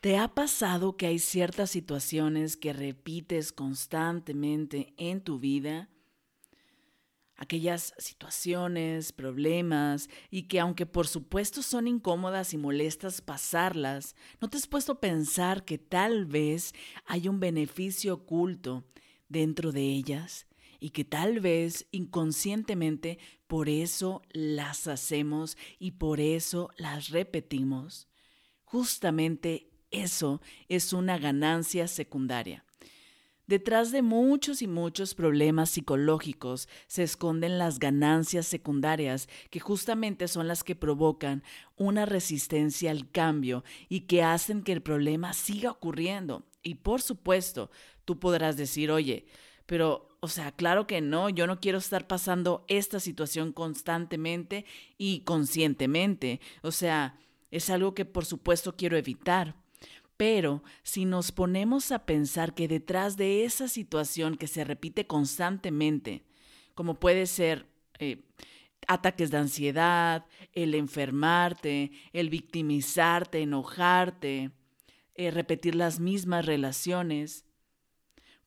¿Te ha pasado que hay ciertas situaciones que repites constantemente en tu vida? Aquellas situaciones, problemas, y que aunque por supuesto son incómodas y molestas pasarlas, ¿no te has puesto a pensar que tal vez hay un beneficio oculto dentro de ellas? Y que tal vez inconscientemente por eso las hacemos y por eso las repetimos. Justamente eso es una ganancia secundaria. Detrás de muchos y muchos problemas psicológicos se esconden las ganancias secundarias, que justamente son las que provocan una resistencia al cambio y que hacen que el problema siga ocurriendo. Y por supuesto, tú podrás decir, oye, pero, o sea, claro que no, yo no quiero estar pasando esta situación constantemente y conscientemente. O sea, es algo que por supuesto quiero evitar. Pero si nos ponemos a pensar que detrás de esa situación que se repite constantemente, como puede ser eh, ataques de ansiedad, el enfermarte, el victimizarte, enojarte, eh, repetir las mismas relaciones,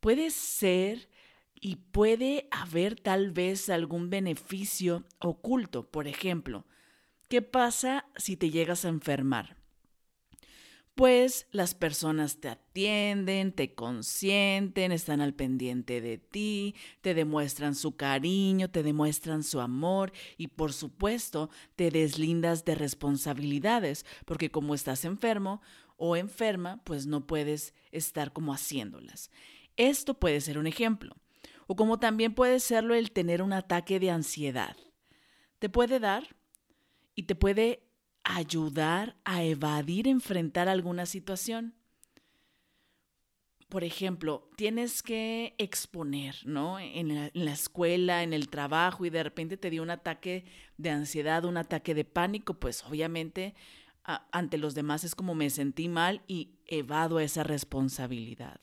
puede ser y puede haber tal vez algún beneficio oculto. Por ejemplo, ¿qué pasa si te llegas a enfermar? Pues las personas te atienden, te consienten, están al pendiente de ti, te demuestran su cariño, te demuestran su amor y por supuesto te deslindas de responsabilidades, porque como estás enfermo o enferma, pues no puedes estar como haciéndolas. Esto puede ser un ejemplo. O como también puede serlo el tener un ataque de ansiedad. Te puede dar y te puede ayudar a evadir enfrentar alguna situación. Por ejemplo, tienes que exponer, ¿no? En la, escuela, en el trabajo y de repente te dio un ataque de ansiedad, un ataque de pánico, pues obviamente ante los demás es como me sentí mal y evado esa responsabilidad.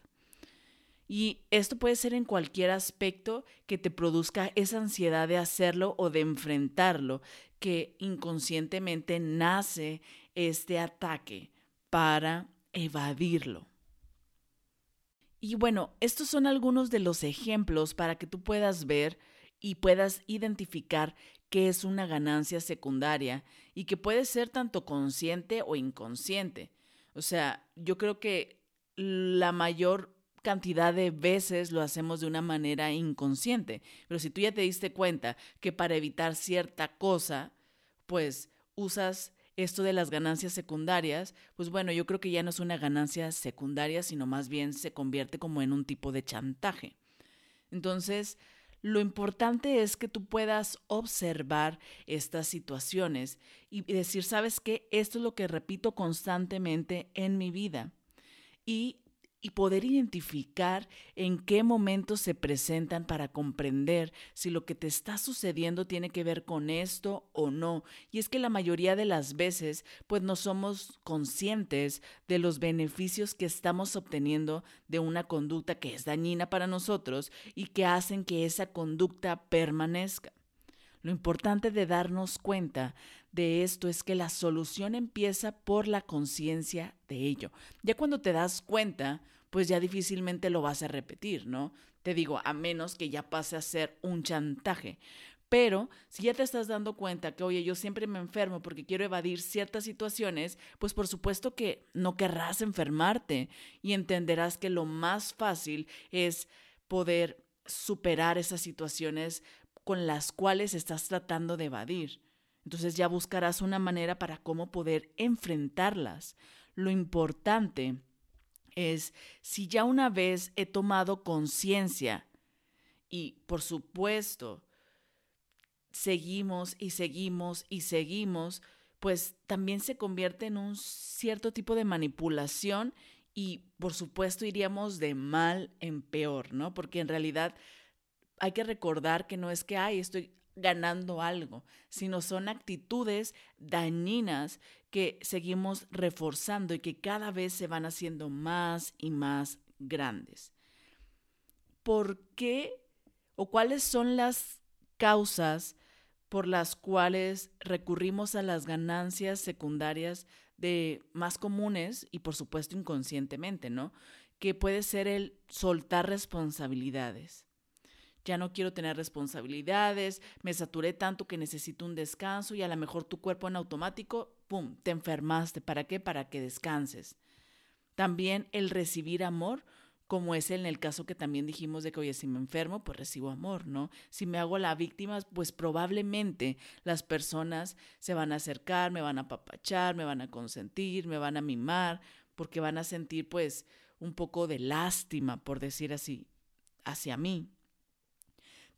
Y esto puede ser en cualquier aspecto que te produzca esa ansiedad de hacerlo o de enfrentarlo, que inconscientemente nace este ataque para evadirlo. Y bueno, estos son algunos de los ejemplos para que tú puedas ver y puedas identificar qué es una ganancia secundaria y que puede ser tanto consciente o inconsciente. O sea, yo creo que la mayor cantidad de veces lo hacemos de una manera inconsciente. Pero si tú ya te diste cuenta que para evitar cierta cosa, pues usas esto de las ganancias secundarias, pues bueno, yo creo que ya no es una ganancia secundaria, sino más bien se convierte como en un tipo de chantaje. Entonces, lo importante es que tú puedas observar estas situaciones y decir, ¿sabes qué? Esto es lo que repito constantemente en mi vida. Y y poder identificar en qué momentos se presentan para comprender si lo que te está sucediendo tiene que ver con esto o no. Y es que la mayoría de las veces pues no somos conscientes de los beneficios que estamos obteniendo de una conducta que es dañina para nosotros y que hacen que esa conducta permanezca. Lo importante de darnos cuenta de esto es que la solución empieza por la conciencia de ello. Ya cuando te das cuenta, pues ya difícilmente lo vas a repetir, ¿no? Te digo, a menos que ya pase a ser un chantaje. Pero si ya te estás dando cuenta que, oye, yo siempre me enfermo porque quiero evadir ciertas situaciones, pues por supuesto que no querrás enfermarte y entenderás que lo más fácil es poder superar esas situaciones con las cuales estás tratando de evadir. Entonces ya buscarás una manera para cómo poder enfrentarlas. Lo importante es si ya una vez he tomado conciencia y por supuesto seguimos y seguimos y seguimos, pues también se convierte en un cierto tipo de manipulación y por supuesto iríamos de mal en peor, ¿no? Porque en realidad hay que recordar que no es que, ay, estoy ganando algo, sino son actitudes dañinas que seguimos reforzando y que cada vez se van haciendo más y más grandes. ¿Por qué o cuáles son las causas por las cuales recurrimos a las ganancias secundarias de más comunes y por supuesto inconscientemente, ¿no? Que puede ser el soltar responsabilidades. Ya no quiero tener responsabilidades, me saturé tanto que necesito un descanso y a lo mejor tu cuerpo en automático, ¡pum!, te enfermaste. ¿Para qué? Para que descanses. También el recibir amor como es en el caso que también dijimos de que, oye, si me enfermo, pues recibo amor, ¿no? Si me hago la víctima, pues probablemente las personas se van a acercar, me van a apapachar, me van a consentir, me van a mimar, porque van a sentir pues un poco de lástima, por decir así, hacia mí.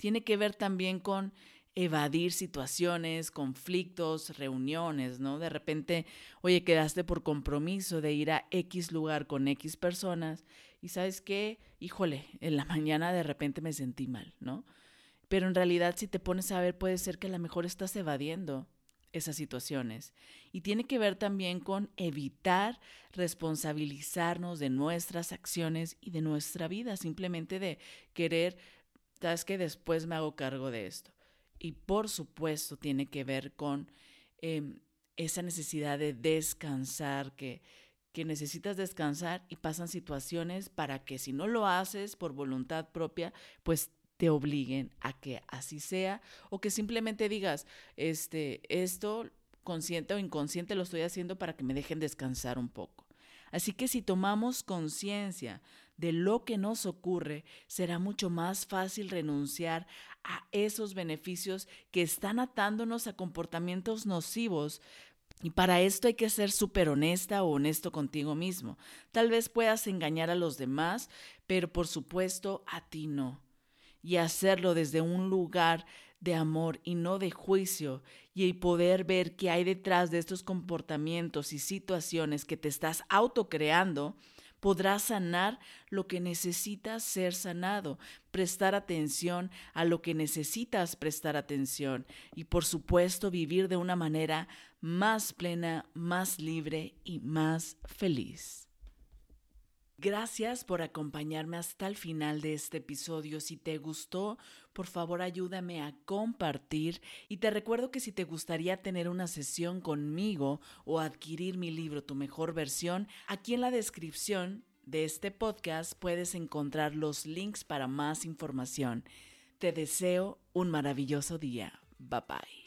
Tiene que ver también con evadir situaciones, conflictos, reuniones, ¿no? De repente, oye, quedaste por compromiso de ir a X lugar con X personas y sabes qué, híjole, en la mañana de repente me sentí mal, ¿no? Pero en realidad si te pones a ver puede ser que a lo mejor estás evadiendo esas situaciones. Y tiene que ver también con evitar responsabilizarnos de nuestras acciones y de nuestra vida, simplemente de querer, sabes que después me hago cargo de esto. Y por supuesto tiene que ver con em, esa necesidad de descansar que, que necesitas descansar y pasan situaciones para que si no lo haces por voluntad propia, pues te obliguen a que así sea o que simplemente digas, este, esto consciente o inconsciente lo estoy haciendo para que me dejen descansar un poco. Así que si tomamos conciencia de lo que nos ocurre, será mucho más fácil renunciar a esos beneficios que están atándonos a comportamientos nocivos y para esto hay que ser súper honesta o honesto contigo mismo. Tal vez puedas engañar a los demás, pero por supuesto a ti no. Y hacerlo desde un lugar de amor y no de juicio, y poder ver qué hay detrás de estos comportamientos y situaciones que te estás autocreando, podrás sanar lo que necesitas ser sanado, prestar atención a lo que necesitas prestar atención y por supuesto vivir de una manera más plena, más libre y más feliz. Gracias por acompañarme hasta el final de este episodio. Si te gustó, por favor ayúdame a compartir y te recuerdo que si te gustaría tener una sesión conmigo o adquirir mi libro Tu mejor versión, aquí en la descripción de este podcast puedes encontrar los links para más información. Te deseo un maravilloso día. Bye bye.